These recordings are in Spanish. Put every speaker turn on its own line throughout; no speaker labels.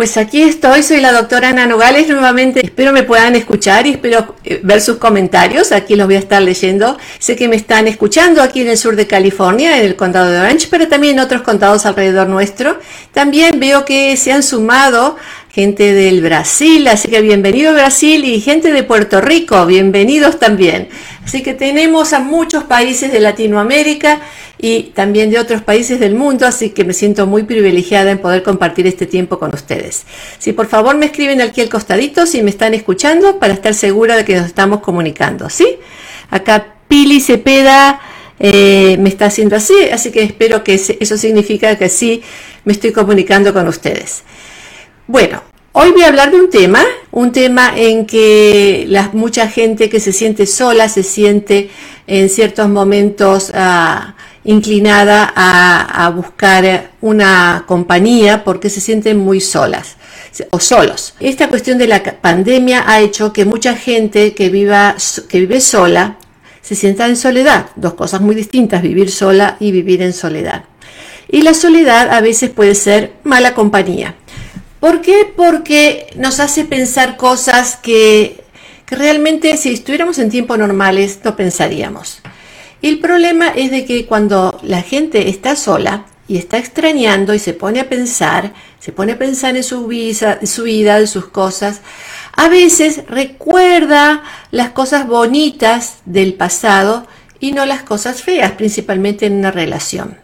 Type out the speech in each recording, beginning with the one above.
Pues aquí estoy, soy la doctora Ana Nogales nuevamente. Espero me puedan escuchar y espero eh, ver sus comentarios. Aquí los voy a estar leyendo. Sé que me están escuchando aquí en el sur de California, en el condado de Orange, pero también en otros condados alrededor nuestro. También veo que se han sumado gente del Brasil, así que bienvenido Brasil y gente de Puerto Rico, bienvenidos también. Así que tenemos a muchos países de Latinoamérica y también de otros países del mundo, así que me siento muy privilegiada en poder compartir este tiempo con ustedes. Si por favor me escriben aquí al costadito si me están escuchando para estar segura de que nos estamos comunicando, ¿sí? Acá Pili Cepeda eh, me está haciendo así, así que espero que eso significa que sí me estoy comunicando con ustedes. Bueno, hoy voy a hablar de un tema, un tema en que mucha gente que se siente sola, se siente en ciertos momentos... Uh, inclinada a, buscar una compañía porque se sienten muy solas o solos. Esta cuestión de la pandemia ha hecho que mucha gente que vive sola se sienta en soledad. Dos cosas muy distintas, vivir sola y vivir en soledad. Y la soledad a veces puede ser mala compañía. ¿Por qué? Porque nos hace pensar cosas que, que realmente si estuviéramos en tiempos normales no pensaríamos. El problema es de que cuando la gente está sola y está extrañando y se pone a pensar, se pone a pensar en su en su vida, en sus cosas, a veces recuerda las cosas bonitas del pasado y no las cosas feas, principalmente en una relación.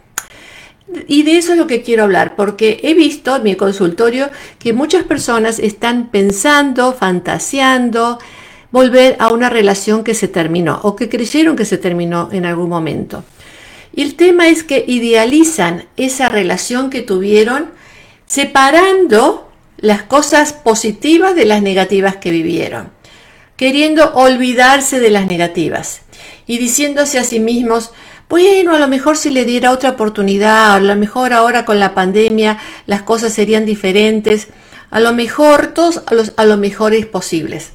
Y de eso es lo que quiero hablar, porque he visto en mi consultorio que muchas personas están pensando, fantaseando, volver a una relación que se terminó o que creyeron que se terminó en algún momento. Y el tema es que idealizan esa relación que tuvieron separando las cosas positivas de las negativas que vivieron, queriendo olvidarse de las negativas y diciéndose a sí mismos, bueno, a lo mejor si le diera otra oportunidad, a lo mejor ahora con la pandemia las cosas serían diferentes, a lo mejor todos a, los, a lo mejores posibles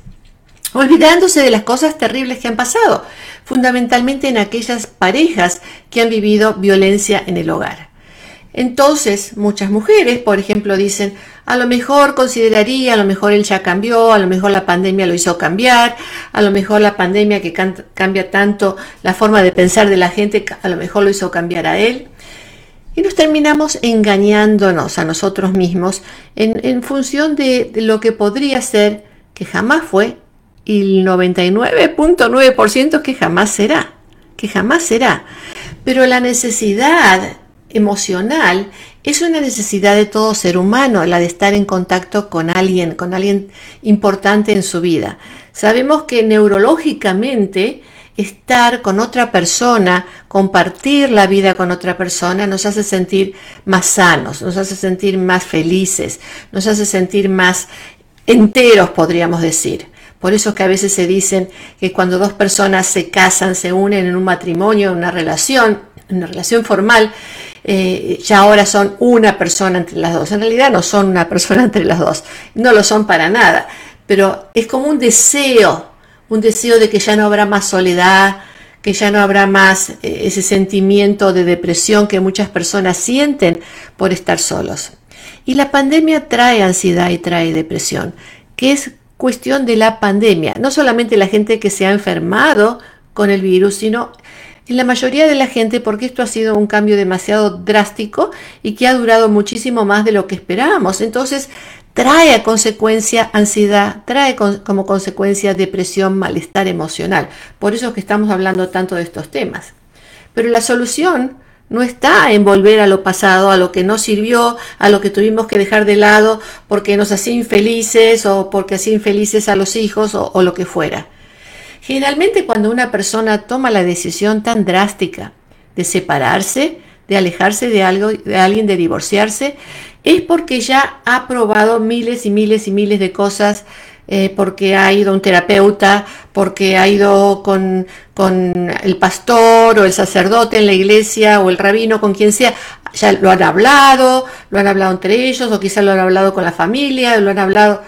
olvidándose de las cosas terribles que han pasado, fundamentalmente en aquellas parejas que han vivido violencia en el hogar. Entonces, muchas mujeres, por ejemplo, dicen, a lo mejor consideraría, a lo mejor él ya cambió, a lo mejor la pandemia lo hizo cambiar, a lo mejor la pandemia que cambia tanto la forma de pensar de la gente, a lo mejor lo hizo cambiar a él. Y nos terminamos engañándonos a nosotros mismos en, función de lo que podría ser, que jamás fue y el 99.9% que jamás será, que jamás será. Pero la necesidad emocional es una necesidad de todo ser humano, la de estar en contacto con alguien, con alguien importante en su vida. Sabemos que neurológicamente estar con otra persona, compartir la vida con otra persona, nos hace sentir más sanos, nos hace sentir más felices, nos hace sentir más enteros, podríamos decir. Por eso es que a veces se dicen que cuando dos personas se casan, se unen en un matrimonio, en una relación, en una relación formal, eh, ya ahora son una persona entre las dos. En realidad no son una persona entre las dos, no lo son para nada, pero es como un deseo, un deseo de que ya no habrá más soledad, que ya no habrá más eh, ese sentimiento de depresión que muchas personas sienten por estar solos. Y la pandemia trae ansiedad y trae depresión, que es cuestión de la pandemia. No solamente la gente que se ha enfermado con el virus, sino en la mayoría de la gente porque esto ha sido un cambio demasiado drástico y que ha durado muchísimo más de lo que esperábamos. Entonces trae a consecuencia ansiedad, trae como consecuencia depresión, malestar emocional. Por eso es que estamos hablando tanto de estos temas. Pero la solución no está en volver a lo pasado, a lo que no sirvió, a lo que tuvimos que dejar de lado porque nos hacía infelices o porque hacía infelices a los hijos o, o lo que fuera. Generalmente cuando una persona toma la decisión tan drástica de separarse, de alejarse de algo, de alguien, de divorciarse, es porque ya ha probado miles y miles y miles de cosas eh, porque ha ido un terapeuta, porque ha ido con, el pastor o el sacerdote en la iglesia o el rabino, con quien sea, ya lo han hablado, lo han hablado entre ellos o quizás lo han hablado con la familia, lo han hablado...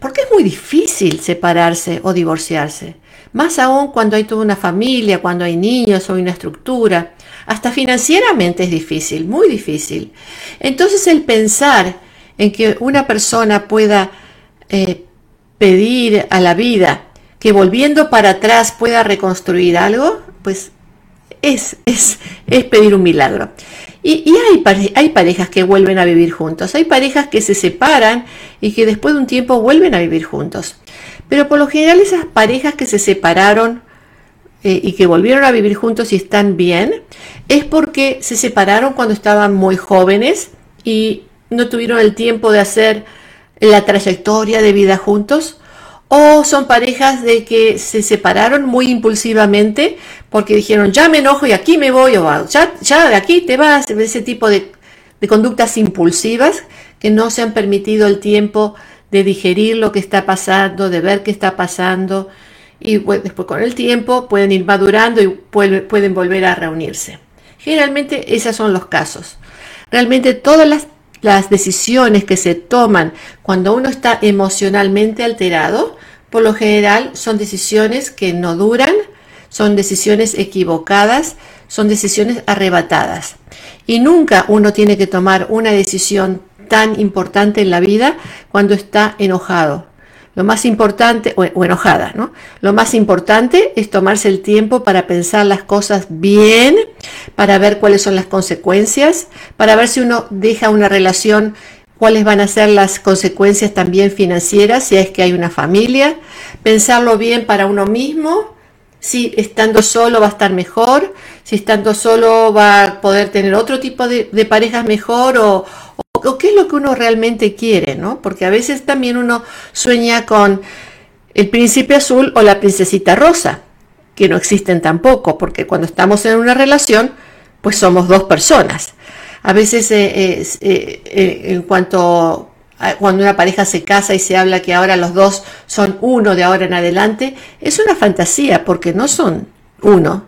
Porque es muy difícil separarse o divorciarse. Más aún cuando hay toda una familia, cuando hay niños o una estructura. Hasta financieramente es difícil, muy difícil. Entonces el pensar en que una persona pueda eh, pedir a la vida que volviendo para atrás pueda reconstruir algo, pues es, es, es pedir un milagro. Y, hay, hay parejas que vuelven a vivir juntos, hay parejas que se separan y que después de un tiempo vuelven a vivir juntos. Pero por lo general esas parejas que se separaron eh, y que volvieron a vivir juntos y están bien, es porque se separaron cuando estaban muy jóvenes y no tuvieron el tiempo de hacer la trayectoria de vida juntos o son parejas de que se separaron muy impulsivamente porque dijeron ya me enojo y aquí me voy o ya, ya de aquí te vas, ese tipo de, de conductas impulsivas que no se han permitido el tiempo de digerir lo que está pasando, de ver qué está pasando y después con el tiempo pueden ir madurando y pueden volver a reunirse. Generalmente esos son los casos. Realmente todas las las decisiones que se toman cuando uno está emocionalmente alterado, por lo general son decisiones que no duran, son decisiones equivocadas, son decisiones arrebatadas. Y nunca uno tiene que tomar una decisión tan importante en la vida cuando está enojado. Lo más importante, o, enojada, ¿no? Lo más importante es tomarse el tiempo para pensar las cosas bien, para ver cuáles son las consecuencias, para ver si uno deja una relación, cuáles van a ser las consecuencias también financieras, si es que hay una familia, pensarlo bien para uno mismo, si estando solo va a estar mejor, si estando solo va a poder tener otro tipo de, de parejas mejor o, o qué es lo que uno realmente quiere, ¿no? Porque a veces también uno sueña con el príncipe azul o la princesita rosa, que no existen tampoco, porque cuando estamos en una relación, pues somos dos personas. A veces eh, eh, eh, en cuanto cuando una pareja se casa y se habla que ahora los dos son uno de ahora en adelante, es una fantasía porque no son uno,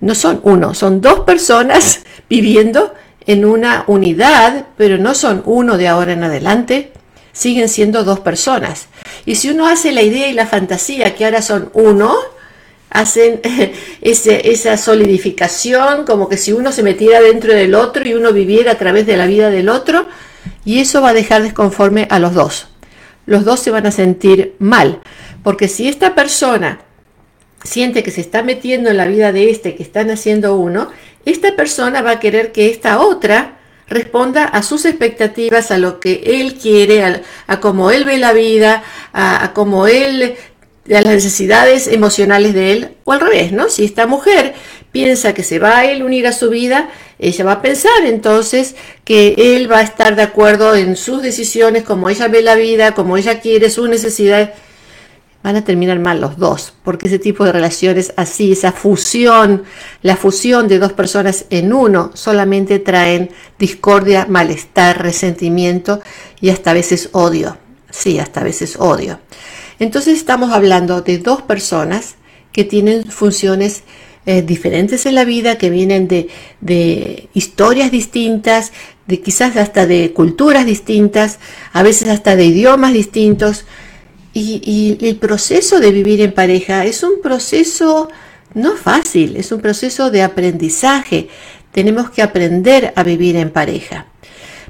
no son uno, son dos personas viviendo en una unidad, pero no son uno de ahora en adelante, siguen siendo dos personas. Y si uno hace la idea y la fantasía que ahora son uno, hacen esa solidificación, como que si uno se metiera dentro del otro y uno viviera a través de la vida del otro, y eso va a dejar desconforme a los dos. Los dos se van a sentir mal, porque si esta persona siente que se está metiendo en la vida de este que están haciendo uno, esta persona va a querer que esta otra responda a sus expectativas, a lo que él quiere, a, cómo él ve la vida, a, a cómo él, a las necesidades emocionales de él, o al revés, ¿no? Si esta mujer piensa que se va a él unir a su vida, ella va a pensar entonces que él va a estar de acuerdo en sus decisiones, como ella ve la vida, como ella quiere, sus necesidades van a terminar mal los dos, porque ese tipo de relaciones así, esa fusión, la fusión de dos personas en uno, solamente traen discordia, malestar, resentimiento y hasta a veces odio. Sí, hasta a veces odio. Entonces estamos hablando de dos personas que tienen funciones eh, diferentes en la vida, que vienen de, de historias distintas, de quizás hasta de culturas distintas, a veces hasta de idiomas distintos, y, el proceso de vivir en pareja es un proceso no fácil, es un proceso de aprendizaje. Tenemos que aprender a vivir en pareja.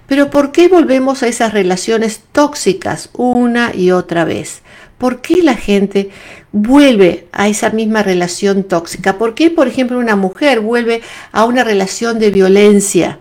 Pero ¿por qué volvemos a esas relaciones tóxicas una y otra vez? ¿Por qué la gente vuelve a esa misma relación tóxica? ¿Por qué, por ejemplo, una mujer vuelve a una relación de violencia?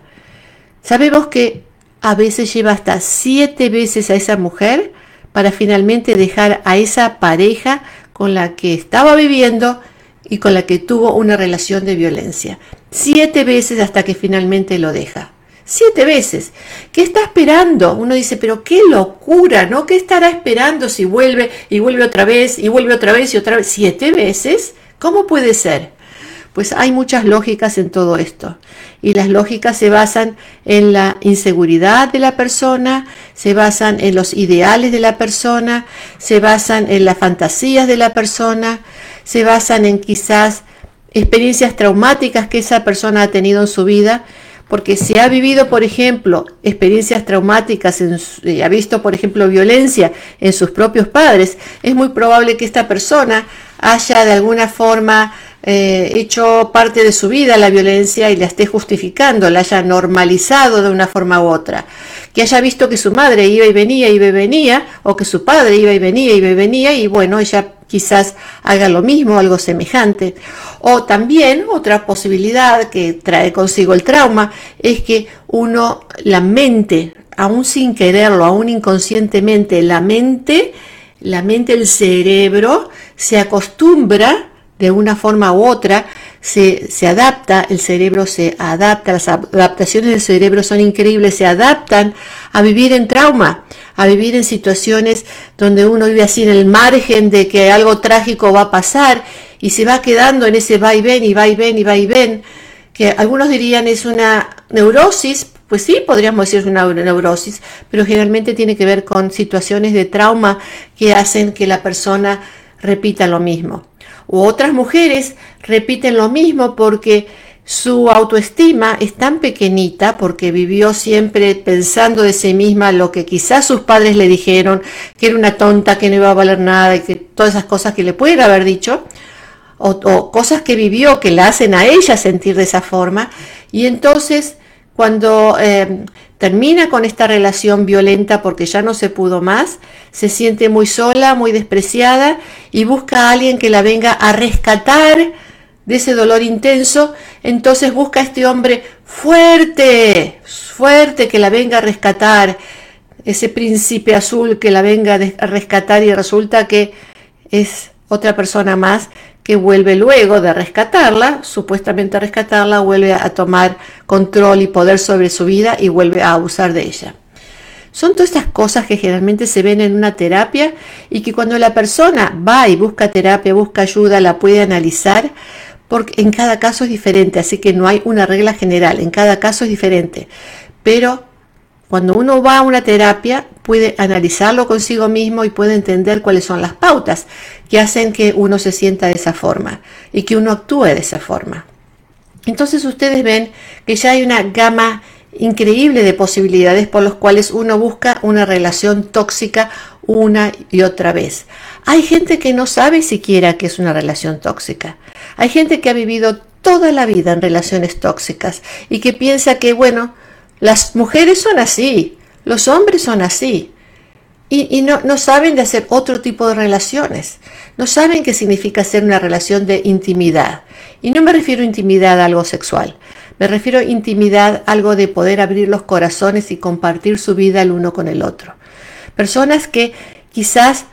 Sabemos que a veces lleva hasta siete veces a esa mujer para finalmente dejar a esa pareja con la que estaba viviendo y con la que tuvo una relación de violencia. Siete veces hasta que finalmente lo deja. Siete veces. ¿Qué está esperando? Uno dice, pero qué locura, ¿no? ¿Qué estará esperando si vuelve y vuelve otra vez y vuelve otra vez y otra vez? ¿Siete veces? ¿Cómo puede ser? Pues hay muchas lógicas en todo esto. Y las lógicas se basan en la inseguridad de la persona, se basan en los ideales de la persona, se basan en las fantasías de la persona, se basan en quizás experiencias traumáticas que esa persona ha tenido en su vida, porque si ha vivido, por ejemplo, experiencias traumáticas, y ha visto, por ejemplo, violencia en sus propios padres, es muy probable que esta persona haya de alguna forma eh, hecho parte de su vida la violencia y la esté justificando, la haya normalizado de una forma u otra, que haya visto que su madre iba y venía, y venía, o que su padre iba y venía, y venía, y bueno, ella quizás haga lo mismo, algo semejante. O también otra posibilidad que trae consigo el trauma es que uno, la mente, aún sin quererlo, aún inconscientemente, la mente, la mente, el cerebro, se acostumbra de una forma u otra, se, se, adapta, el cerebro se adapta, las adaptaciones del cerebro son increíbles, se adaptan a vivir en trauma, a vivir en situaciones donde uno vive así en el margen de que algo trágico va a pasar y se va quedando en ese va y ven y va y ven y va y ven, que algunos dirían es una neurosis, pues sí, podríamos decir es una neurosis, pero generalmente tiene que ver con situaciones de trauma que hacen que la persona repita lo mismo. U otras mujeres repiten lo mismo porque su autoestima es tan pequeñita porque vivió siempre pensando de sí misma lo que quizás sus padres le dijeron, que era una tonta, que no iba a valer nada y que todas esas cosas que le pueden haber dicho, o, cosas que vivió que la hacen a ella sentir de esa forma. Y entonces, cuando eh, termina con esta relación violenta porque ya no se pudo más, se siente muy sola, muy despreciada y busca a alguien que la venga a rescatar de ese dolor intenso, entonces busca a este hombre fuerte, fuerte que la venga a rescatar, ese príncipe azul que la venga a rescatar y resulta que es otra persona más que vuelve luego de rescatarla, supuestamente rescatarla, vuelve a tomar control y poder sobre su vida y vuelve a abusar de ella. Son todas estas cosas que generalmente se ven en una terapia y que cuando la persona va y busca terapia, busca ayuda, la puede analizar, porque en cada caso es diferente, así que no hay una regla general, en cada caso es diferente. Pero cuando uno va a una terapia, puede analizarlo consigo mismo y puede entender cuáles son las pautas que hacen que uno se sienta de esa forma y que uno actúe de esa forma. Entonces ustedes ven que ya hay una gama increíble de posibilidades por las cuales uno busca una relación tóxica una y otra vez. Hay gente que no sabe siquiera que es una relación tóxica. Hay gente que ha vivido toda la vida en relaciones tóxicas y que piensa que, bueno, las mujeres son así, los hombres son así. Y, no, saben de hacer otro tipo de relaciones. No saben qué significa ser una relación de intimidad. Y no me refiero a intimidad a algo sexual. Me refiero a intimidad, algo de poder abrir los corazones y compartir su vida el uno con el otro. Personas que quizás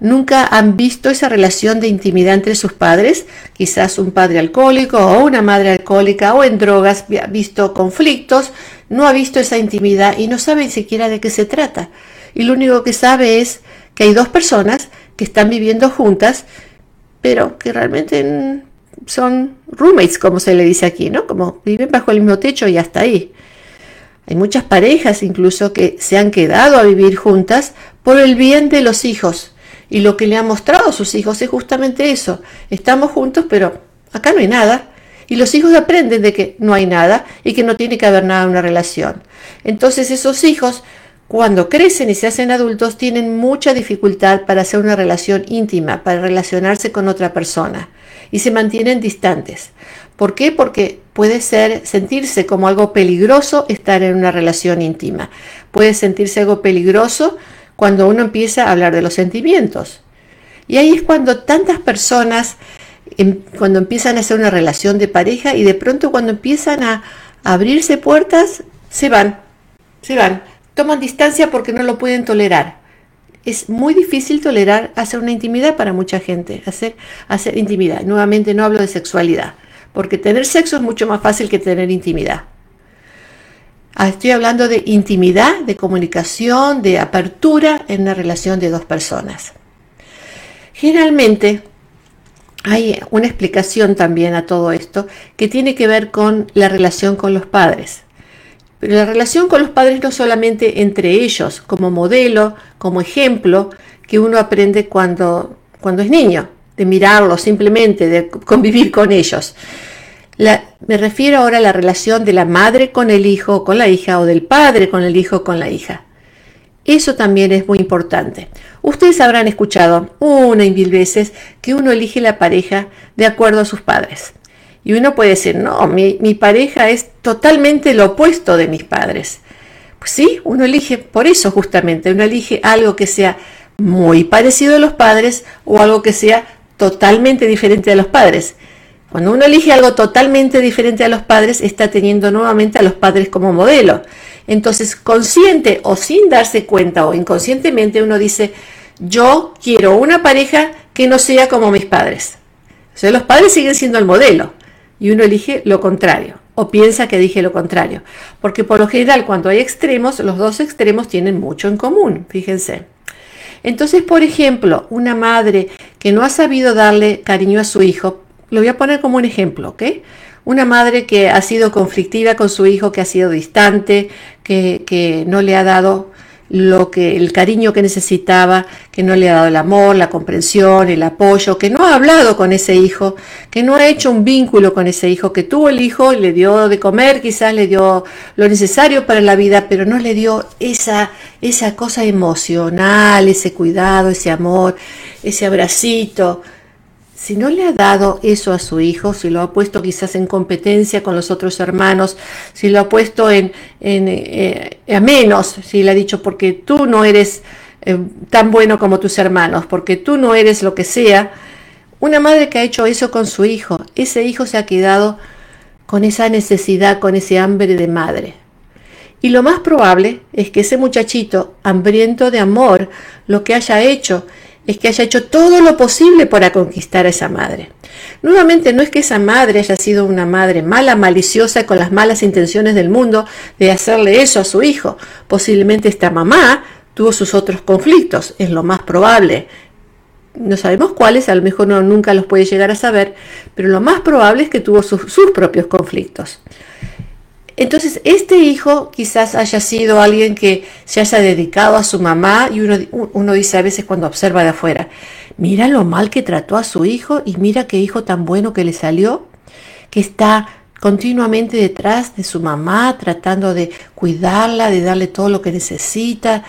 nunca han visto esa relación de intimidad entre sus padres, quizás un padre alcohólico o una madre alcohólica o en drogas, ha visto conflictos, no ha visto esa intimidad y no sabe siquiera de qué se trata. Y lo único que sabe es que hay dos personas que están viviendo juntas, pero que realmente son roommates, como se le dice aquí, ¿no? Como viven bajo el mismo techo y hasta ahí. Hay muchas parejas incluso que se han quedado a vivir juntas por el bien de los hijos. Y lo que le han mostrado a sus hijos es justamente eso. Estamos juntos, pero acá no hay nada. Y los hijos aprenden de que no hay nada y que no tiene que haber nada en una relación. Entonces esos hijos, cuando crecen y se hacen adultos, tienen mucha dificultad para hacer una relación íntima, para relacionarse con otra persona y se mantienen distantes. ¿Por qué? Porque puede ser sentirse como algo peligroso estar en una relación íntima. Puede sentirse algo peligroso cuando uno empieza a hablar de los sentimientos. Y ahí es cuando tantas personas, em, cuando empiezan a hacer una relación de pareja y de pronto cuando empiezan a abrirse puertas, se van, se van, toman distancia porque no lo pueden tolerar es muy difícil tolerar hacer una intimidad para mucha gente, hacer, hacer intimidad. Nuevamente no hablo de sexualidad, porque tener sexo es mucho más fácil que tener intimidad. Ah, estoy hablando de intimidad, de comunicación, de apertura en una relación de dos personas. Generalmente hay una explicación también a todo esto que tiene que ver con la relación con los padres. Pero la relación con los padres no solamente entre ellos, como modelo, como ejemplo, que uno aprende cuando, cuando es niño, de mirarlos simplemente, de convivir con ellos. Me refiero ahora a la relación de la madre con el hijo o con la hija o del padre con el hijo o con la hija. Eso también es muy importante. Ustedes habrán escuchado una y mil veces que uno elige la pareja de acuerdo a sus padres. Y uno puede decir, no, mi, mi pareja es totalmente lo opuesto de mis padres. Pues sí, uno elige por eso justamente, uno elige algo que sea muy parecido a los padres o algo que sea totalmente diferente a los padres. Cuando uno elige algo totalmente diferente a los padres, está teniendo nuevamente a los padres como modelo. Entonces, consciente o sin darse cuenta o inconscientemente, uno dice, yo quiero una pareja que no sea como mis padres. O sea, los padres siguen siendo el modelo y uno elige lo contrario o piensa que dije lo contrario. Porque por lo general cuando hay extremos, los dos extremos tienen mucho en común, fíjense. Entonces, por ejemplo, una madre que no ha sabido darle cariño a su hijo, lo voy a poner como un ejemplo, ¿ok? Una madre que ha sido conflictiva con su hijo, que ha sido distante, que, que no le ha dado lo que el cariño que necesitaba, que no le ha dado el amor, la comprensión, el apoyo, que no ha hablado con ese hijo, que no ha hecho un vínculo con ese hijo, que tuvo el hijo, le dio de comer, quizás le dio lo necesario para la vida, pero no le dio esa esa cosa emocional, ese cuidado, ese amor, ese abracito, si no le ha dado eso a su hijo, si lo ha puesto quizás en competencia con los otros hermanos, si lo ha puesto en, eh, a menos, si le ha dicho porque tú no eres eh, tan bueno como tus hermanos, porque tú no eres lo que sea, una madre que ha hecho eso con su hijo, ese hijo se ha quedado con esa necesidad, con ese hambre de madre. Y lo más probable es que ese muchachito, hambriento de amor, lo que haya hecho es que haya hecho todo lo posible para conquistar a esa madre. Nuevamente, no es que esa madre haya sido una madre mala, maliciosa, con las malas intenciones del mundo de hacerle eso a su hijo. Posiblemente esta mamá tuvo sus otros conflictos, es lo más probable. No sabemos cuáles, a lo mejor no, nunca los puede llegar a saber, pero lo más probable es que tuvo sus propios conflictos. Entonces, este hijo quizás haya sido alguien que se haya dedicado a su mamá y uno, dice a veces cuando observa de afuera, mira lo mal que trató a su hijo y mira qué hijo tan bueno que le salió, que está continuamente detrás de su mamá, tratando de cuidarla, de darle todo lo que necesita,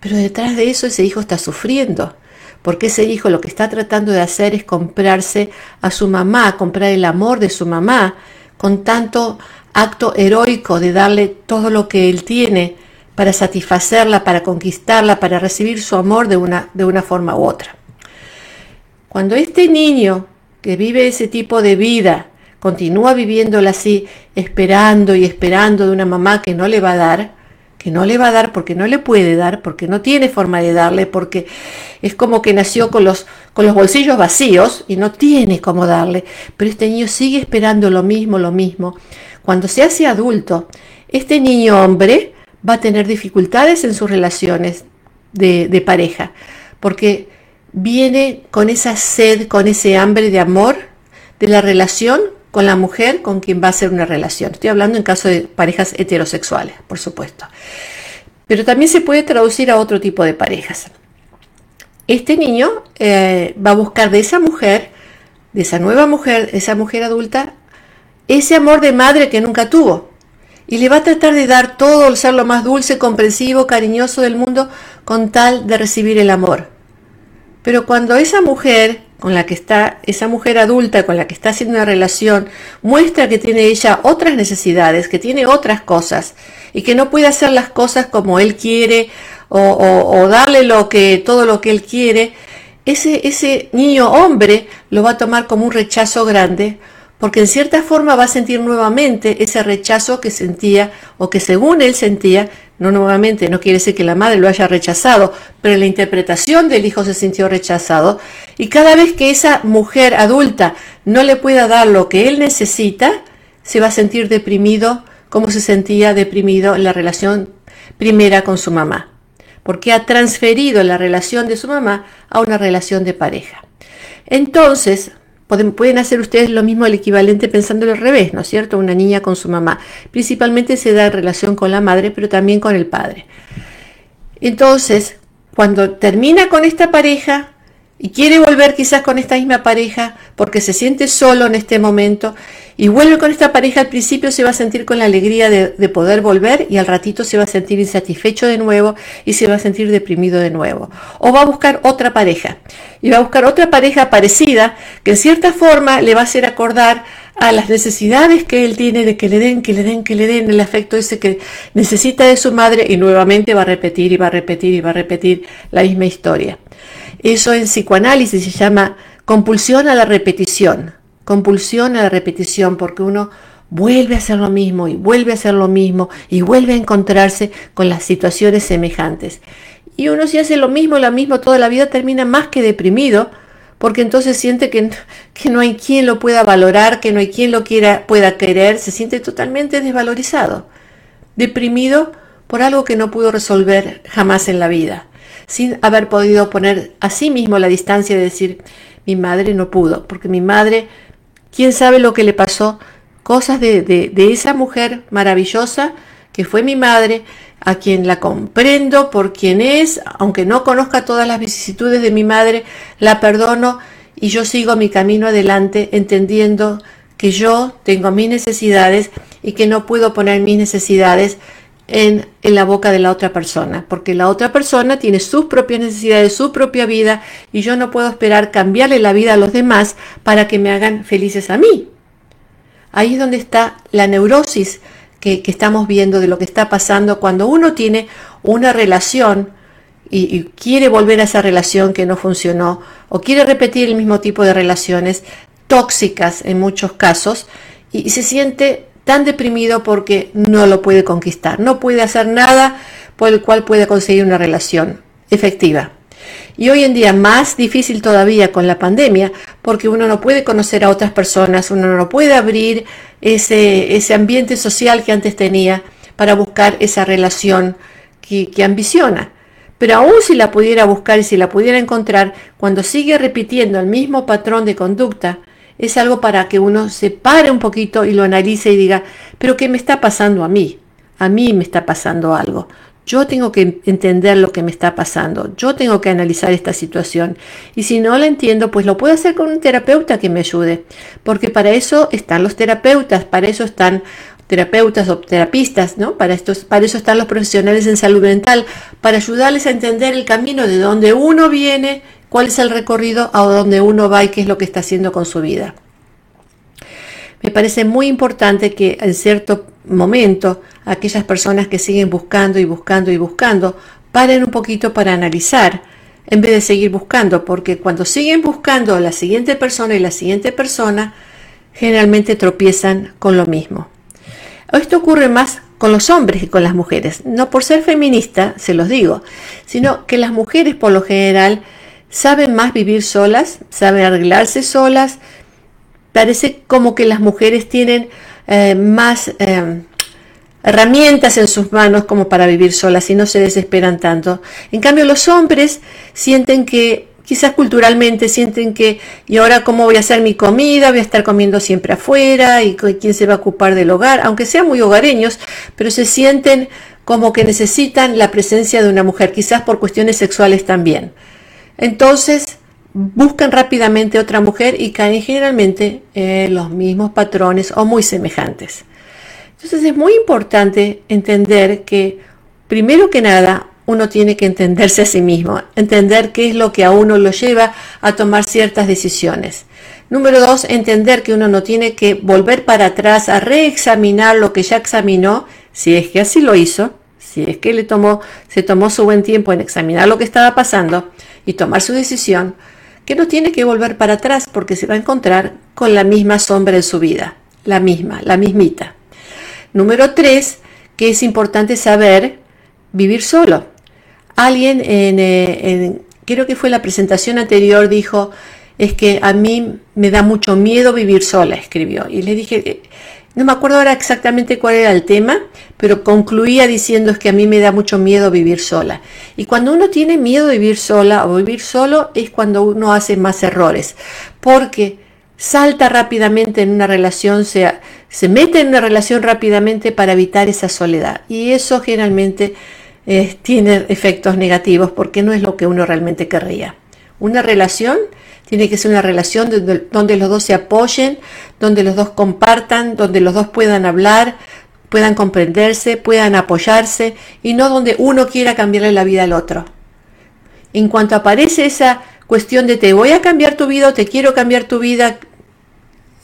pero detrás de eso ese hijo está sufriendo, porque ese hijo lo que está tratando de hacer es comprarse a su mamá, comprar el amor de su mamá, con tanto acto heroico de darle todo lo que él tiene para satisfacerla, para conquistarla, para recibir su amor de una, de una forma u otra. Cuando este niño que vive ese tipo de vida continúa viviéndola así, esperando y esperando de una mamá que no le va a dar, que no le va a dar porque no le puede dar, porque no tiene forma de darle, porque es como que nació con los, con los bolsillos vacíos y no tiene cómo darle. Pero este niño sigue esperando lo mismo, lo mismo. Cuando se hace adulto, este niño hombre va a tener dificultades en sus relaciones de, de pareja, porque viene con esa sed, con ese hambre de amor de la relación con la mujer con quien va a ser una relación. Estoy hablando en caso de parejas heterosexuales, por supuesto. Pero también se puede traducir a otro tipo de parejas. Este niño eh, va a buscar de esa mujer, de esa nueva mujer, esa mujer adulta, ese amor de madre que nunca tuvo. Y le va a tratar de dar todo el ser lo más dulce, comprensivo, cariñoso del mundo con tal de recibir el amor. Pero cuando esa mujer con la que está, esa mujer adulta con la que está haciendo una relación, muestra que tiene ella otras necesidades, que tiene otras cosas y que no puede hacer las cosas como él quiere o, darle lo que, todo lo que él quiere, ese, ese niño hombre lo va a tomar como un rechazo grande porque en cierta forma va a sentir nuevamente ese rechazo que sentía o que según él sentía no nuevamente, no quiere decir que la madre lo haya rechazado, pero la interpretación del hijo se sintió rechazado. Y cada vez que esa mujer adulta no le pueda dar lo que él necesita, se va a sentir deprimido como se sentía deprimido en la relación primera con su mamá, porque ha transferido la relación de su mamá a una relación de pareja. Entonces, Pueden, hacer ustedes lo mismo, el equivalente pensándolo al revés, ¿no es cierto? Una niña con su mamá. Principalmente se da relación con la madre, pero también con el padre. Entonces, cuando termina con esta pareja, y quiere volver quizás con esta misma pareja porque se siente solo en este momento y vuelve con esta pareja, al principio se va a sentir con la alegría de, de, poder volver y al ratito se va a sentir insatisfecho de nuevo y se va a sentir deprimido de nuevo. O va a buscar otra pareja y va a buscar otra pareja parecida que en cierta forma le va a hacer acordar a las necesidades que él tiene de que le den, que le den, que le den el afecto ese que necesita de su madre y nuevamente va a repetir y va a repetir y va a repetir la misma historia. Eso en psicoanálisis se llama compulsión a la repetición compulsión a la repetición, porque uno vuelve a hacer lo mismo y vuelve a hacer lo mismo y vuelve a encontrarse con las situaciones semejantes. Y uno si hace lo mismo, lo mismo toda la vida, termina más que deprimido, porque entonces siente que, que no hay quien lo pueda valorar, que no hay quien lo quiera, pueda querer, se siente totalmente desvalorizado, deprimido por algo que no pudo resolver jamás en la vida, sin haber podido poner a sí mismo la distancia de decir, mi madre no pudo, porque mi madre quién sabe lo que le pasó, cosas de, de, de esa mujer maravillosa que fue mi madre, a quien la comprendo por quien es, aunque no conozca todas las vicisitudes de mi madre, la perdono y yo sigo mi camino adelante entendiendo que yo tengo mis necesidades y que no puedo poner mis necesidades en, la boca de la otra persona, porque la otra persona tiene sus propias necesidades, su propia vida, y yo no puedo esperar cambiarle la vida a los demás para que me hagan felices a mí. Ahí es donde está la neurosis que, estamos viendo de lo que está pasando cuando uno tiene una relación y, quiere volver a esa relación que no funcionó, o quiere repetir el mismo tipo de relaciones tóxicas en muchos casos, y se siente tan deprimido porque no lo puede conquistar, no puede hacer nada por el cual pueda conseguir una relación efectiva. Y hoy en día más difícil todavía con la pandemia, porque uno no puede conocer a otras personas, uno no puede abrir ese, ese ambiente social que antes tenía para buscar esa relación que, que ambiciona. Pero aún si la pudiera buscar y si la pudiera encontrar, cuando sigue repitiendo el mismo patrón de conducta, es algo para que uno se pare un poquito y lo analice y diga, pero ¿qué me está pasando a mí? A mí me está pasando algo. Yo tengo que entender lo que me está pasando. Yo tengo que analizar esta situación. Y si no la entiendo, pues lo puedo hacer con un terapeuta que me ayude. Porque para eso están los terapeutas, para eso están terapeutas o terapistas, ¿no? Para, estos, para eso están los profesionales en salud mental, para ayudarles a entender el camino de donde uno viene cuál es el recorrido a donde uno va y qué es lo que está haciendo con su vida. Me parece muy importante que en cierto momento aquellas personas que siguen buscando y buscando y buscando paren un poquito para analizar en vez de seguir buscando, porque cuando siguen buscando a la siguiente persona y la siguiente persona, generalmente tropiezan con lo mismo. Esto ocurre más con los hombres que con las mujeres. No por ser feminista, se los digo, sino que las mujeres por lo general saben más vivir solas, saben arreglarse solas. Parece como que las mujeres tienen eh, más eh, herramientas en sus manos como para vivir solas y no se desesperan tanto. En cambio, los hombres sienten que quizás culturalmente sienten que, ¿y ahora cómo voy a hacer mi comida? Voy a estar comiendo siempre afuera y quién se va a ocupar del hogar, aunque sean muy hogareños, pero se sienten como que necesitan la presencia de una mujer, quizás por cuestiones sexuales también. Entonces buscan rápidamente otra mujer y caen generalmente en los mismos patrones o muy semejantes. Entonces es muy importante entender que primero que nada uno tiene que entenderse a sí mismo, entender qué es lo que a uno lo lleva a tomar ciertas decisiones. Número dos, entender que uno no tiene que volver para atrás a reexaminar lo que ya examinó, si es que así lo hizo, si es que le tomó, se tomó su buen tiempo en examinar lo que estaba pasando, y tomar su decisión, que no tiene que volver para atrás porque se va a encontrar con la misma sombra en su vida, la misma, la mismita. Número tres, que es importante saber vivir solo. Alguien en, eh, en, creo que fue la presentación anterior, dijo, es que a mí me da mucho miedo vivir sola, escribió. Y le dije, no me acuerdo ahora exactamente cuál era el tema, pero concluía diciendo es que a mí me da mucho miedo vivir sola. Y cuando uno tiene miedo de vivir sola o vivir solo es cuando uno hace más errores, porque salta rápidamente en una relación, se, se mete en una relación rápidamente para evitar esa soledad. Y eso generalmente eh, tiene efectos negativos porque no es lo que uno realmente querría. Una relación tiene que ser una relación donde, los dos se apoyen, donde los dos compartan, donde los dos puedan hablar, puedan comprenderse, puedan apoyarse y no donde uno quiera cambiarle la vida al otro. En cuanto aparece esa cuestión de te voy a cambiar tu vida o te quiero cambiar tu vida,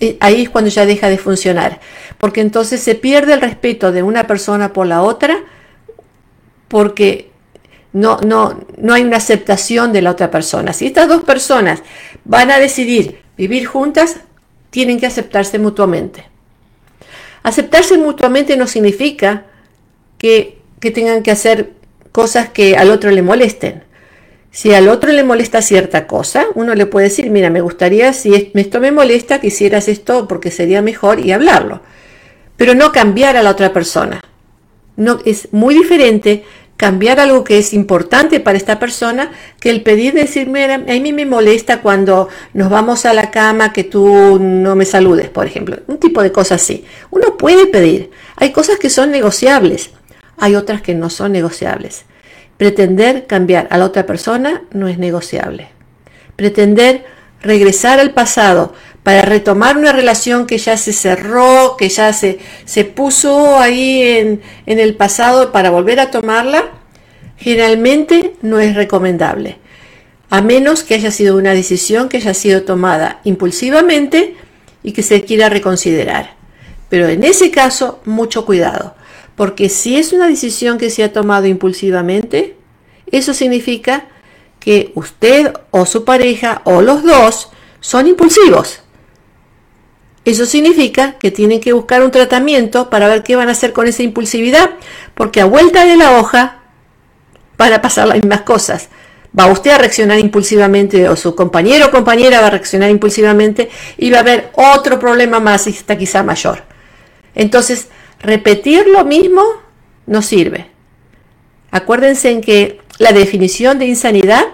eh, ahí es cuando ya deja de funcionar, porque entonces se pierde el respeto de una persona por la otra, porque no, no, no hay una aceptación de la otra persona. Si estas dos personas van a decidir vivir juntas, tienen que aceptarse mutuamente. Aceptarse mutuamente no significa que, que tengan que hacer cosas que al otro le molesten. Si al otro le molesta cierta cosa, uno le puede decir, mira, me gustaría, si esto me molesta, quisieras esto porque sería mejor y hablarlo. Pero no cambiar a la otra persona. No, es muy diferente cambiar algo que es importante para esta persona que el pedir decir, mira, a mí me molesta cuando nos vamos a la cama que tú no me saludes, por ejemplo. Un tipo de cosas así. Uno puede pedir. Hay cosas que son negociables. Hay otras que no son negociables. Pretender cambiar a la otra persona no es negociable. Pretender regresar al pasado para retomar una relación que ya se cerró, que ya se, se puso ahí en, en el pasado para volver a tomarla, generalmente no es recomendable, a menos que haya sido una decisión que haya sido tomada impulsivamente y que se quiera reconsiderar. Pero en ese caso, mucho cuidado, porque si es una decisión que se ha tomado impulsivamente, eso significa que usted o su pareja o los dos son impulsivos. Eso significa que tienen que buscar un tratamiento para ver qué van a hacer con esa impulsividad, porque a vuelta de la hoja van a pasar las mismas cosas. Va usted a reaccionar impulsivamente o su compañero o compañera va a reaccionar impulsivamente y va a haber otro problema más quizá mayor. Entonces, repetir lo mismo no sirve. Acuérdense en que la definición de insanidad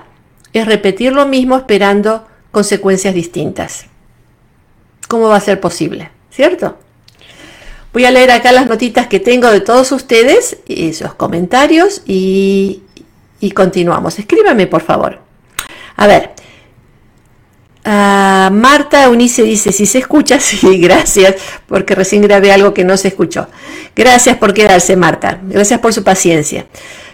es repetir lo mismo esperando consecuencias distintas. ¿Cómo va a ser posible? ¿Cierto? Voy a leer acá las notitas que tengo de todos ustedes y sus comentarios y, continuamos. Escríbame, por favor. A ver. Uh, Marta Eunice dice, si se escucha, sí, gracias, porque recién grabé algo que no se escuchó. Gracias por quedarse, Marta. Gracias por su paciencia.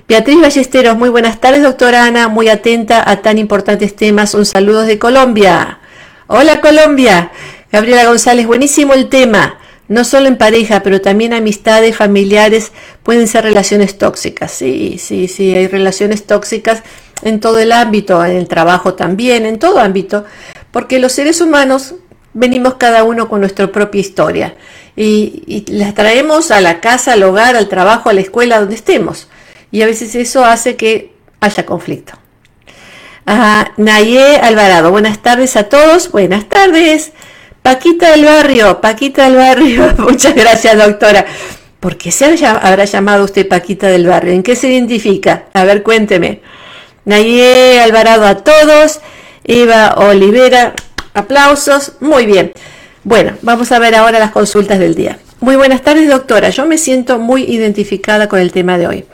Beatriz Ballesteros, muy buenas tardes, doctora Ana, muy atenta a tan importantes temas. Un saludo de Colombia. Hola, Colombia. Gabriela González, buenísimo el tema. No solo en pareja, pero también amistades, familiares, pueden ser relaciones tóxicas. Sí, sí, sí, hay relaciones tóxicas en todo el ámbito, en el trabajo también, en todo ámbito, porque los seres humanos venimos cada uno con nuestra propia historia y, las traemos a la casa, al hogar, al trabajo, a la escuela, donde estemos. Y a veces eso hace que haya conflicto. Ajá, Naye Alvarado, buenas tardes a todos, buenas tardes. Paquita del Barrio, Paquita del Barrio, muchas gracias doctora. ¿Por qué se habrá llamado usted Paquita del Barrio? ¿En qué se identifica? A ver, cuénteme. Nayé Alvarado a todos, Eva Olivera, aplausos, muy bien. Bueno, vamos a ver ahora las consultas del día. Muy buenas tardes, doctora. Yo me siento muy identificada con el tema de hoy.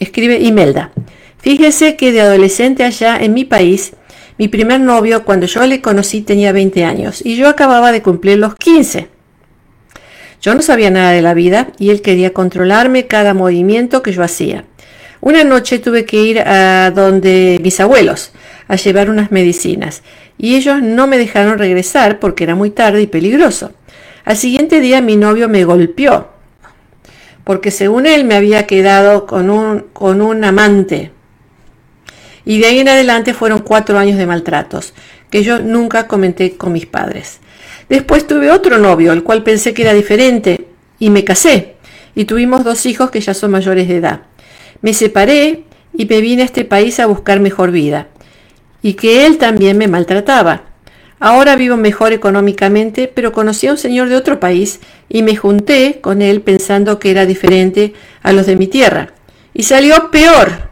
Escribe Imelda. Fíjese que de adolescente allá en mi país mi primer novio, cuando yo le conocí, tenía 20 años y yo acababa de cumplir los 15. Yo no sabía nada de la vida y él quería controlarme cada movimiento que yo hacía. Una noche tuve que ir a donde mis abuelos a llevar unas medicinas y ellos no me dejaron regresar porque era muy tarde y peligroso. Al siguiente día mi novio me golpeó porque según él me había quedado con un, con un amante y de ahí en adelante fueron cuatro años de maltratos, que yo nunca comenté con mis padres. Después tuve otro novio, el cual pensé que era diferente, y me casé, y tuvimos dos hijos que ya son mayores de edad. Me separé y me vine a este país a buscar mejor vida, y que él también me maltrataba. Ahora vivo mejor económicamente, pero conocí a un señor de otro país y me junté con él pensando que era diferente a los de mi tierra. Y salió peor.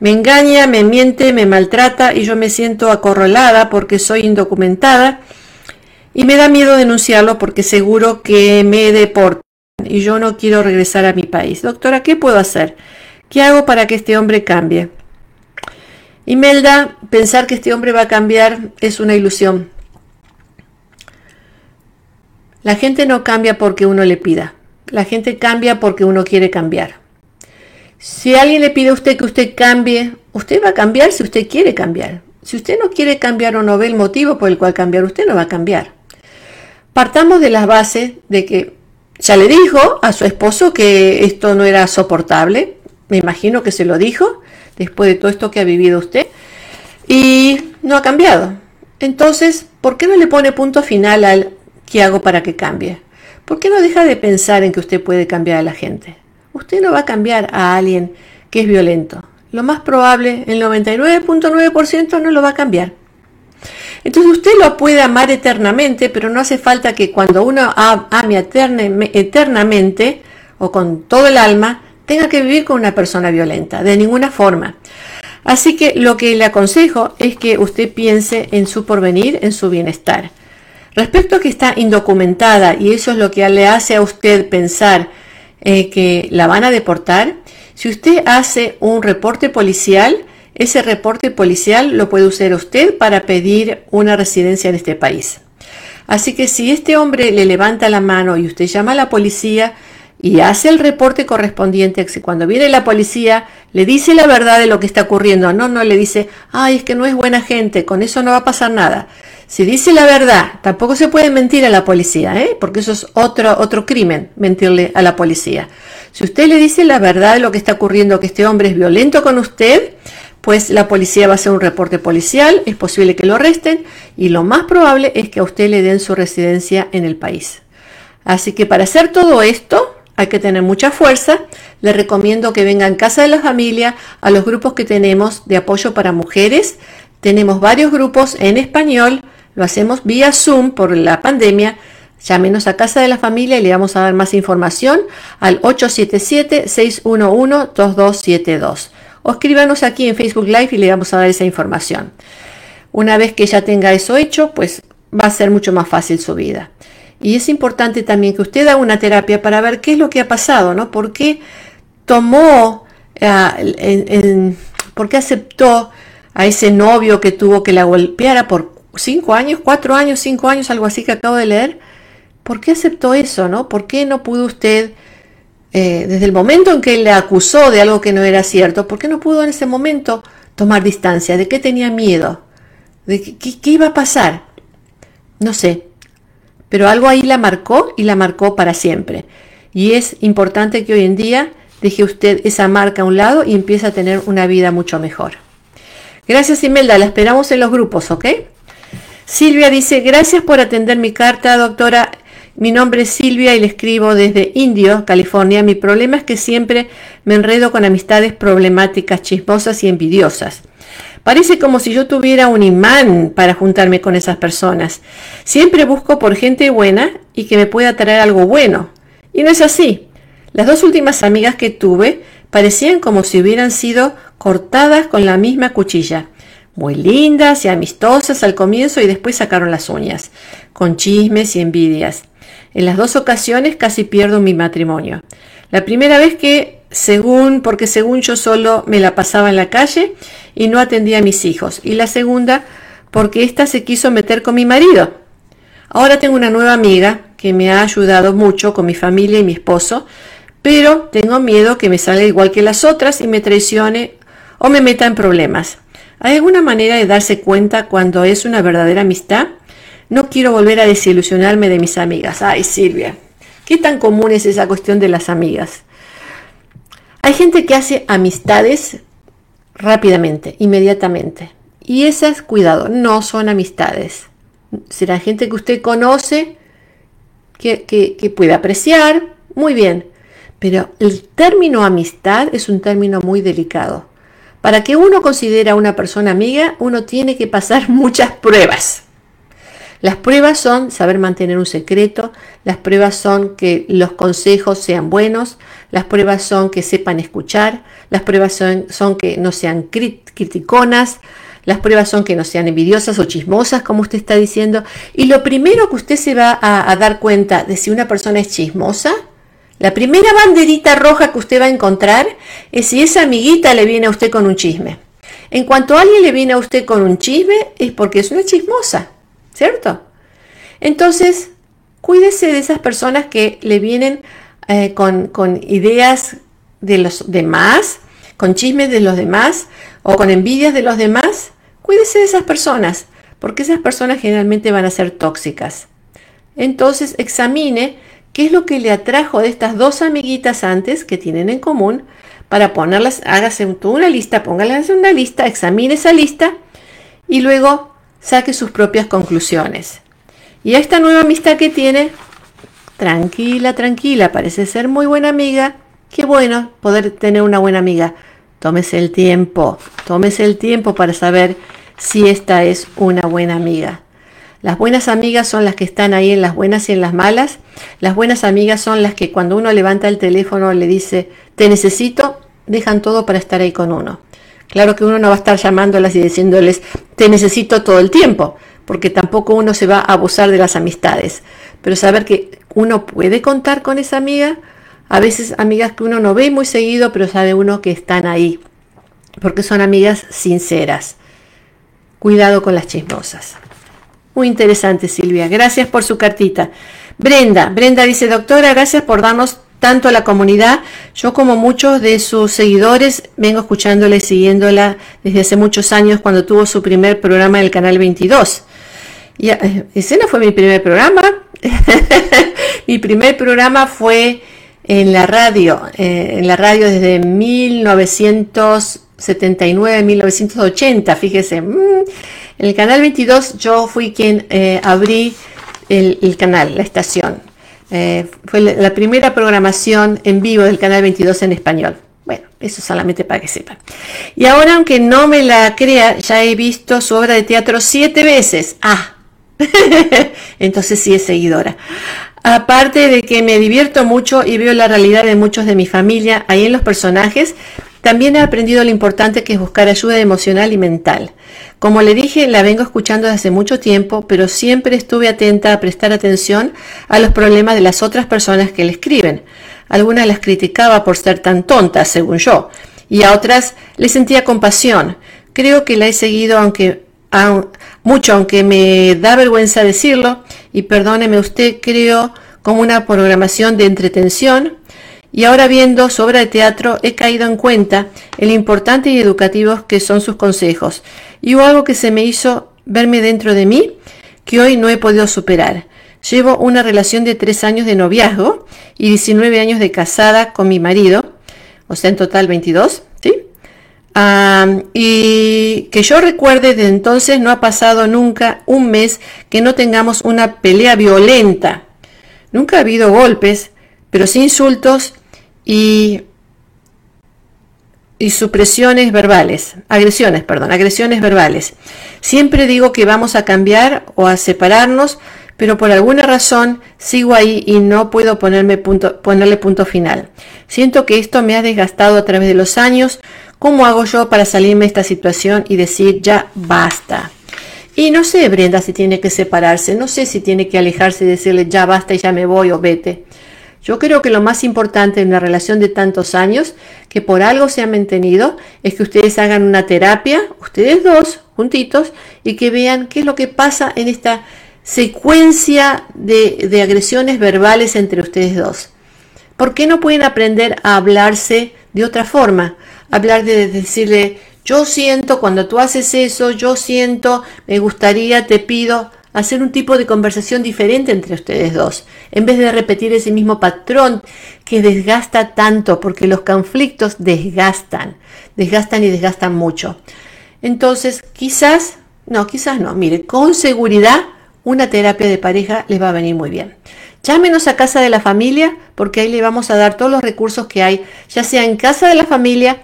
Me engaña, me miente, me maltrata y yo me siento acorralada porque soy indocumentada y me da miedo denunciarlo porque seguro que me deportan y yo no quiero regresar a mi país. Doctora, ¿qué puedo hacer? ¿Qué hago para que este hombre cambie? Imelda, pensar que este hombre va a cambiar es una ilusión. La gente no cambia porque uno le pida. La gente cambia porque uno quiere cambiar. Si alguien le pide a usted que usted cambie, usted va a cambiar si usted quiere cambiar. Si usted no quiere cambiar o no ve el motivo por el cual cambiar, usted no va a cambiar. Partamos de la base de que ya le dijo a su esposo que esto no era soportable. Me imagino que se lo dijo después de todo esto que ha vivido usted. Y no ha cambiado. Entonces, ¿por qué no le pone punto final al qué hago para que cambie? ¿Por qué no deja de pensar en que usted puede cambiar a la gente? Usted no va a cambiar a alguien que es violento. Lo más probable, el 99.9% no lo va a cambiar. Entonces usted lo puede amar eternamente, pero no hace falta que cuando uno ame eternamente o con todo el alma, tenga que vivir con una persona violenta, de ninguna forma. Así que lo que le aconsejo es que usted piense en su porvenir, en su bienestar. Respecto a que está indocumentada y eso es lo que le hace a usted pensar eh, que la van a deportar, si usted hace un reporte policial, ese reporte policial lo puede usar usted para pedir una residencia en este país. Así que si este hombre le levanta la mano y usted llama a la policía y hace el reporte correspondiente, cuando viene la policía le dice la verdad de lo que está ocurriendo, no, no le dice, ay, es que no es buena gente, con eso no va a pasar nada. Si dice la verdad, tampoco se puede mentir a la policía, ¿eh? porque eso es otro, otro crimen, mentirle a la policía. Si usted le dice la verdad de lo que está ocurriendo, que este hombre es violento con usted, pues la policía va a hacer un reporte policial, es posible que lo arresten y lo más probable es que a usted le den su residencia en el país. Así que para hacer todo esto hay que tener mucha fuerza. Le recomiendo que venga en Casa de la Familia a los grupos que tenemos de apoyo para mujeres. Tenemos varios grupos en español, lo hacemos vía Zoom por la pandemia. Llámenos a Casa de la Familia y le vamos a dar más información al 877-611-2272 o escríbanos aquí en Facebook Live y le vamos a dar esa información. Una vez que ya tenga eso hecho, pues va a ser mucho más fácil su vida. Y es importante también que usted haga una terapia para ver qué es lo que ha pasado, ¿no? ¿Por qué tomó, eh, por qué aceptó a ese novio que tuvo que la golpeara por cinco años, cuatro años, cinco años, algo así que acabo de leer? ¿Por qué aceptó eso, no? ¿Por qué no pudo usted eh, desde el momento en que le acusó de algo que no era cierto, ¿por qué no pudo en ese momento tomar distancia? ¿De qué tenía miedo? ¿De qué, iba a pasar? No sé, pero algo ahí la marcó y la marcó para siempre. Y es importante que hoy en día deje usted esa marca a un lado y empiece a tener una vida mucho mejor. Gracias Imelda, la esperamos en los grupos, ¿ok? Silvia dice, gracias por atender mi carta, doctora. Mi nombre es Silvia y le escribo desde Indio, California. Mi problema es que siempre me enredo con amistades problemáticas, chismosas y envidiosas. Parece como si yo tuviera un imán para juntarme con esas personas. Siempre busco por gente buena y que me pueda traer algo bueno. Y no es así. Las dos últimas amigas que tuve parecían como si hubieran sido cortadas con la misma cuchilla. Muy lindas y amistosas al comienzo y después sacaron las uñas, con chismes y envidias. En las dos ocasiones casi pierdo mi matrimonio. La primera vez que, según, porque según yo solo me la pasaba en la calle y no atendía a mis hijos. Y la segunda, porque ésta se quiso meter con mi marido. Ahora tengo una nueva amiga que me ha ayudado mucho con mi familia y mi esposo, pero tengo miedo que me salga igual que las otras y me traicione o me meta en problemas. ¿Hay alguna manera de darse cuenta cuando es una verdadera amistad? No quiero volver a desilusionarme de mis amigas. Ay, Silvia, ¿qué tan común es esa cuestión de las amigas? Hay gente que hace amistades rápidamente, inmediatamente. Y esas, cuidado, no son amistades. Será gente que usted conoce, que, que puede apreciar, muy bien. Pero el término amistad es un término muy delicado. Para que uno considere a una persona amiga, uno tiene que pasar muchas pruebas. Las pruebas son saber mantener un secreto, las pruebas son que los consejos sean buenos, las pruebas son que sepan escuchar, las pruebas son, son que no sean criticonas, las pruebas son que no sean envidiosas o chismosas, como usted está diciendo. Y lo primero que usted se va a, a dar cuenta de si una persona es chismosa, la primera banderita roja que usted va a encontrar es si esa amiguita le viene a usted con un chisme. En cuanto alguien le viene a usted con un chisme, es porque es una chismosa, ¿cierto? Entonces, cuídese de esas personas que le vienen eh, con, ideas de los demás, con chismes de los demás o con envidias de los demás. Cuídese de esas personas, porque esas personas generalmente van a ser tóxicas. Entonces, examine qué es lo que le atrajo de estas dos amiguitas antes que tienen en común para ponerlas, hágase una lista, póngalas en una lista, examine esa lista y luego saque sus propias conclusiones. Y esta nueva amistad que tiene, tranquila, tranquila, parece ser muy buena amiga. Qué bueno poder tener una buena amiga. Tómese el tiempo, tómese el tiempo para saber si esta es una buena amiga. Las buenas amigas son las que están ahí en las buenas y en las malas. Las buenas amigas son las que cuando uno levanta el teléfono le dice, te necesito, dejan todo para estar ahí con uno. Claro que uno no va a estar llamándolas y diciéndoles, te necesito todo el tiempo, porque tampoco uno se va a abusar de las amistades. Pero saber que uno puede contar con esa amiga, a veces amigas que uno no ve muy seguido, pero sabe uno que están ahí, porque son amigas sinceras. Cuidado con las chismosas. Muy interesante, Silvia. Gracias por su cartita. Brenda, Brenda dice, doctora, gracias por darnos tanto a la comunidad. Yo como muchos de sus seguidores vengo escuchándola y siguiéndola desde hace muchos años cuando tuvo su primer programa en el Canal 22. Y, eh, ese no fue mi primer programa. mi primer programa fue en la radio, eh, en la radio desde 1979, 1980, fíjese. Mm, en el canal 22 yo fui quien eh, abrí el, canal, la estación. Eh, fue la, primera programación en vivo del canal 22 en español. Bueno, eso solamente para que sepan. Y ahora, aunque no me la crea, ya he visto su obra de teatro siete veces. Ah, entonces sí es seguidora. Aparte de que me divierto mucho y veo la realidad de muchos de mi familia ahí en los personajes, también he aprendido lo importante que es buscar ayuda emocional y mental. Como le dije, la vengo escuchando desde hace mucho tiempo, pero siempre estuve atenta a prestar atención a los problemas de las otras personas que le escriben. Algunas las criticaba por ser tan tontas, según yo, y a otras le sentía compasión. Creo que la he seguido aunque mucho, aunque me da vergüenza decirlo, y perdóneme usted, creo como una programación de entretención, y ahora viendo su obra de teatro he caído en cuenta en lo importante y educativos que son sus consejos y hubo algo que se me hizo verme dentro de mí que hoy no he podido superar. Llevo una relación de tres años de noviazgo y 19 años de casada con mi marido, o sea, en total 22, ¿sí? Y que yo recuerde de entonces no ha pasado nunca un mes que no tengamos una pelea violenta. Nunca ha habido golpes, pero sí insultos y y supresiones verbales, agresiones, perdón, agresiones verbales. Siempre digo que vamos a cambiar o a separarnos, pero por alguna razón sigo ahí y no puedo ponerme punto, ponerle punto final. Siento que esto me ha desgastado a través de los años. ¿Cómo hago yo para salirme de esta situación y decir ya basta? Y no sé, Brenda, si tiene que separarse, no sé si tiene que alejarse y decirle ya basta y ya me voy o vete. Yo creo que lo más importante en una relación de tantos años, que por algo se ha mantenido, es que ustedes hagan una terapia, ustedes dos, juntitos, y que vean qué es lo que pasa en esta secuencia de, agresiones verbales entre ustedes dos. ¿Por qué no pueden aprender a hablarse de otra forma? Hablar de decirle, yo siento cuando tú haces eso, yo siento, me gustaría, te pido hacer un tipo de conversación diferente entre ustedes dos, en vez de repetir ese mismo patrón que desgasta tanto, porque los conflictos desgastan, desgastan y desgastan mucho. Entonces, quizás, no, quizás no, mire, con seguridad una terapia de pareja les va a venir muy bien. Llámenos a Casa de la Familia, porque ahí le vamos a dar todos los recursos que hay, ya sea en Casa de la Familia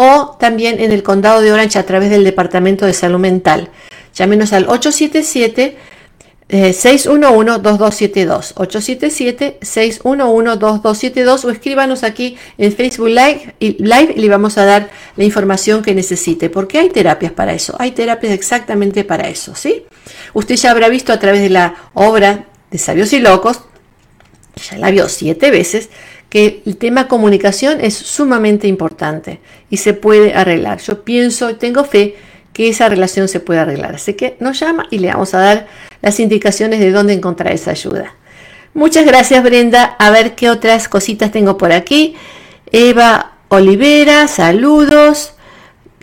o también en el Condado de Orange a través del Departamento de Salud Mental. Llámenos al 877 611-2272, 877-611-2272 o escríbanos aquí en Facebook Live y, Live le vamos a dar la información que necesite, porque hay terapias para eso, hay terapias exactamente para eso, ¿sí? Usted ya habrá visto a través de la obra de Sabios y Locos ya la vio siete veces, que el tema comunicación es sumamente importante y se puede arreglar. Yo pienso, tengo fe que esa relación se puede arreglar. Así que nos llama y le vamos a dar las indicaciones de dónde encontrar esa ayuda. Muchas gracias Brenda. A ver qué otras cositas tengo por aquí. Eva Olivera, saludos.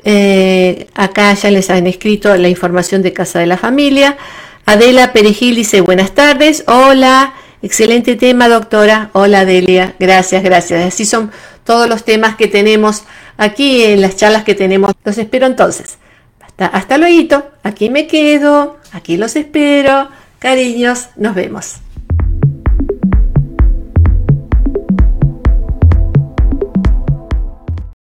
Eh, acá ya les han escrito la información de Casa de la Familia. Adela Perejil dice buenas tardes. Hola. Excelente tema, doctora. Hola, Delia. Gracias, gracias. Así son todos los temas que tenemos aquí en las charlas que tenemos. Los espero entonces. Hasta, hasta luego. Aquí me quedo. Aquí los espero. Cariños. Nos vemos.